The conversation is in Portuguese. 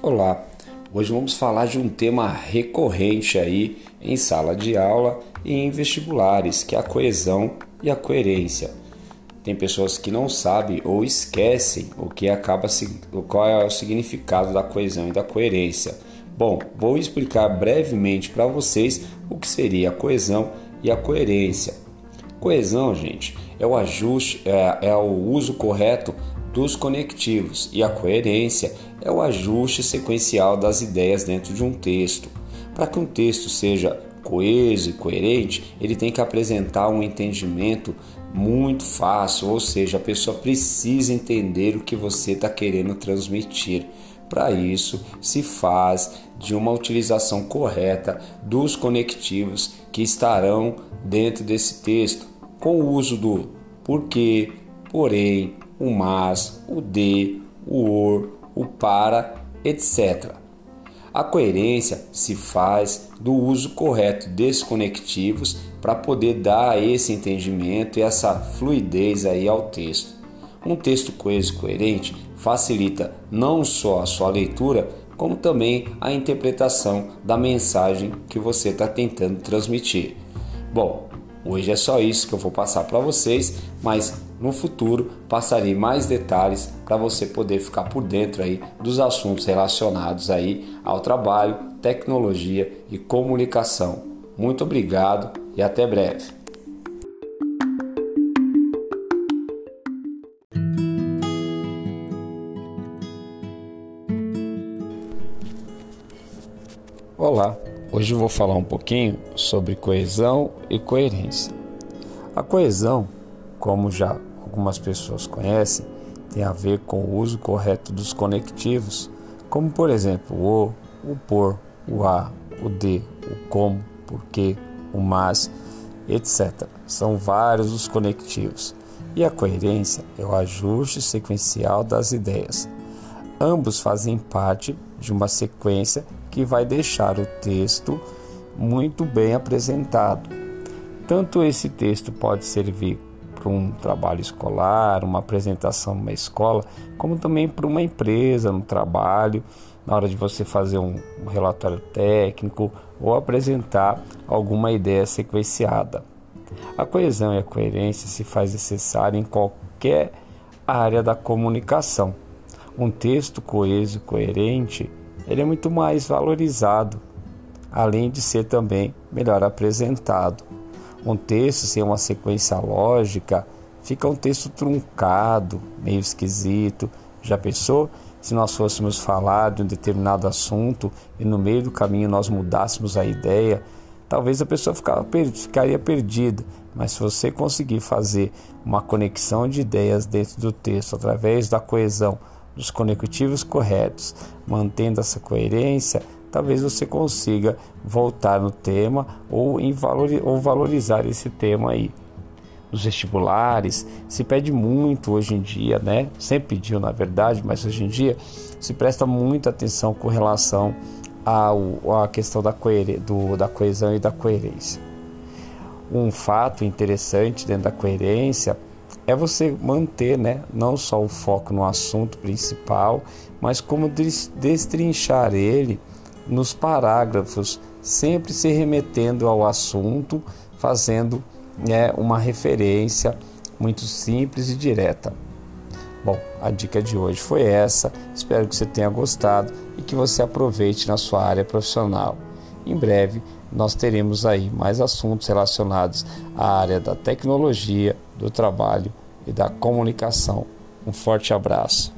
Olá, hoje vamos falar de um tema recorrente aí em sala de aula e em vestibulares, que é a coesão e a coerência. Tem pessoas que não sabem ou esquecem o que acaba qual é o significado da coesão e da coerência. Bom, vou explicar brevemente para vocês o que seria a coesão e a coerência. Coesão, gente, é o ajuste, é, é o uso correto dos conectivos e a coerência é o ajuste sequencial das ideias dentro de um texto. Para que um texto seja coeso e coerente, ele tem que apresentar um entendimento muito fácil, ou seja, a pessoa precisa entender o que você está querendo transmitir. Para isso, se faz de uma utilização correta dos conectivos que estarão dentro desse texto, com o uso do porquê, porém, o mas, o de, o or, o para, etc. A coerência se faz do uso correto desses conectivos para poder dar esse entendimento e essa fluidez aí ao texto. Um texto coeso e coerente facilita não só a sua leitura, como também a interpretação da mensagem que você está tentando transmitir. Bom, Hoje é só isso que eu vou passar para vocês, mas no futuro passarei mais detalhes para você poder ficar por dentro aí dos assuntos relacionados aí ao trabalho, tecnologia e comunicação. Muito obrigado e até breve. Olá, Hoje eu vou falar um pouquinho sobre coesão e coerência. A coesão, como já algumas pessoas conhecem, tem a ver com o uso correto dos conectivos, como por exemplo o, o por, o a, o de, o como, porquê, o mas, etc. São vários os conectivos. E a coerência é o ajuste sequencial das ideias. Ambos fazem parte de uma sequência que vai deixar o texto muito bem apresentado. Tanto esse texto pode servir para um trabalho escolar, uma apresentação numa escola, como também para uma empresa, no trabalho, na hora de você fazer um, relatório técnico ou apresentar alguma ideia sequenciada. A coesão e a coerência se faz necessária em qualquer área da comunicação. Um texto coeso e coerente ele é muito mais valorizado, além de ser também melhor apresentado. Um texto sem uma sequência lógica fica um texto truncado, meio esquisito. Já pensou se nós fôssemos falar de um determinado assunto e no meio do caminho nós mudássemos a ideia? Talvez a pessoa ficaria perdida, mas se você conseguir fazer uma conexão de ideias dentro do texto através da coesão dos conectivos corretos, mantendo essa coerência, talvez você consiga voltar no tema ou, valor, ou valorizar esse tema aí. Nos vestibulares se pede muito hoje em dia, né? Sempre pediu na verdade, mas hoje em dia se presta muita atenção com relação à questão da, do, da coesão e da coerência. Um fato interessante dentro da coerência é você manter né, não só o foco no assunto principal, mas como destrinchar ele nos parágrafos, sempre se remetendo ao assunto, fazendo né, uma referência muito simples e direta. Bom, a dica de hoje foi essa. Espero que você tenha gostado e que você aproveite na sua área profissional. Em breve nós teremos aí mais assuntos relacionados à área da tecnologia, do trabalho e da comunicação. Um forte abraço.